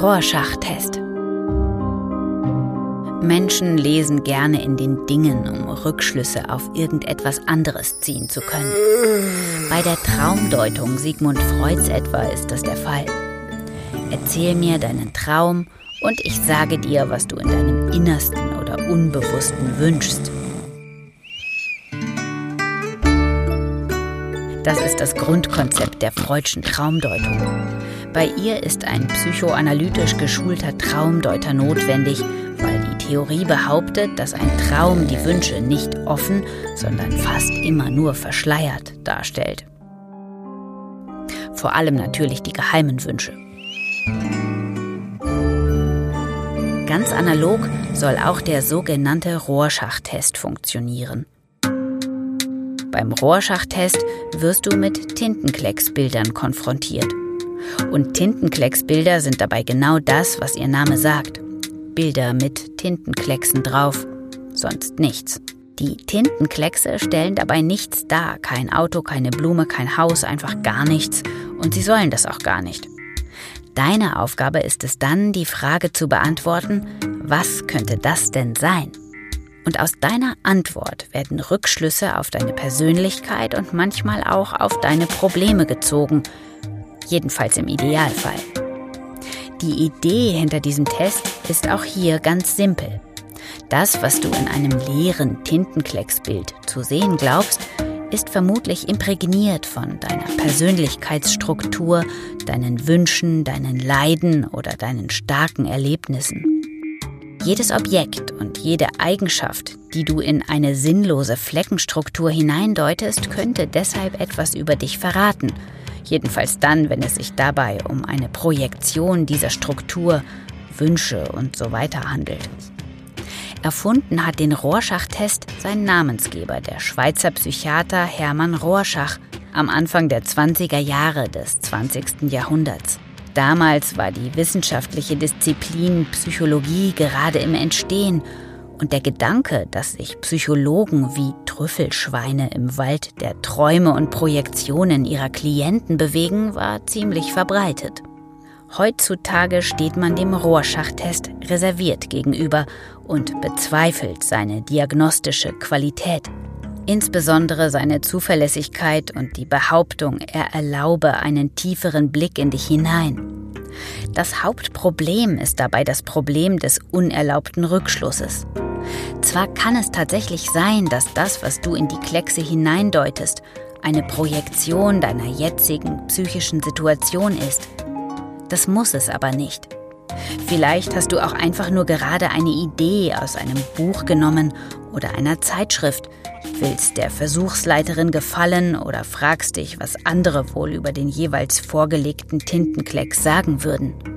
Rorschach-Test. Menschen lesen gerne in den Dingen, um Rückschlüsse auf irgendetwas anderes ziehen zu können. Bei der Traumdeutung Sigmund Freuds etwa ist das der Fall. Erzähl mir deinen Traum und ich sage dir, was du in deinem Innersten oder Unbewussten wünschst. Das ist das Grundkonzept der Freudschen Traumdeutung. Bei ihr ist ein psychoanalytisch geschulter Traumdeuter notwendig, weil die Theorie behauptet, dass ein Traum die Wünsche nicht offen, sondern fast immer nur verschleiert darstellt. Vor allem natürlich die geheimen Wünsche. Ganz analog soll auch der sogenannte Rorschach-Test funktionieren. Beim Rorschach-Test wirst du mit Tintenklecksbildern konfrontiert. Und Tintenklecksbilder sind dabei genau das, was ihr Name sagt. Bilder mit Tintenklecksen drauf, sonst nichts. Die Tintenkleckse stellen dabei nichts dar, kein Auto, keine Blume, kein Haus, einfach gar nichts. Und sie sollen das auch gar nicht. Deine Aufgabe ist es dann, die Frage zu beantworten, was könnte das denn sein? Und aus deiner Antwort werden Rückschlüsse auf deine Persönlichkeit und manchmal auch auf deine Probleme gezogen, jedenfalls im Idealfall. Die Idee hinter diesem Test ist auch hier ganz simpel. Das, was du in einem leeren Tintenklecksbild zu sehen glaubst, ist vermutlich imprägniert von deiner Persönlichkeitsstruktur, deinen Wünschen, deinen Leiden oder deinen starken Erlebnissen. Jedes Objekt und jede Eigenschaft, die du in eine sinnlose Fleckenstruktur hineindeutest, könnte deshalb etwas über dich verraten. Jedenfalls dann, wenn es sich dabei um eine Projektion dieser Struktur, Wünsche und so weiter handelt. Erfunden hat den Rorschach-Test sein Namensgeber, der Schweizer Psychiater Hermann Rorschach, am Anfang der 20er Jahre des 20. Jahrhunderts. Damals war die wissenschaftliche Disziplin Psychologie gerade im Entstehen und der Gedanke, dass sich Psychologen wie Trüffelschweine im Wald der Träume und Projektionen ihrer Klienten bewegen, war ziemlich verbreitet. Heutzutage steht man dem Rorschach-Test reserviert gegenüber und bezweifelt seine diagnostische Qualität. Insbesondere seine Zuverlässigkeit und die Behauptung, er erlaube einen tieferen Blick in dich hinein. Das Hauptproblem ist dabei das Problem des unerlaubten Rückschlusses. Zwar kann es tatsächlich sein, dass das, was du in die Kleckse hineindeutest, eine Projektion deiner jetzigen psychischen Situation ist, das muss es aber nicht. Vielleicht hast du auch einfach nur gerade eine Idee aus einem Buch genommen oder einer Zeitschrift, willst der Versuchsleiterin gefallen oder fragst dich, was andere wohl über den jeweils vorgelegten Tintenklecks sagen würden.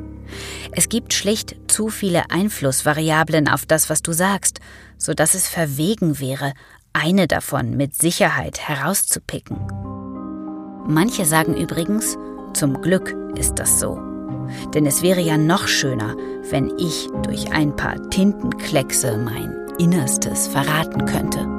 Es gibt schlicht zu viele Einflussvariablen auf das, was du sagst, so dass es verwegen wäre, eine davon mit Sicherheit herauszupicken. Manche sagen übrigens, zum Glück ist das so. Denn es wäre ja noch schöner, wenn ich durch ein paar Tintenkleckse mein Innerstes verraten könnte.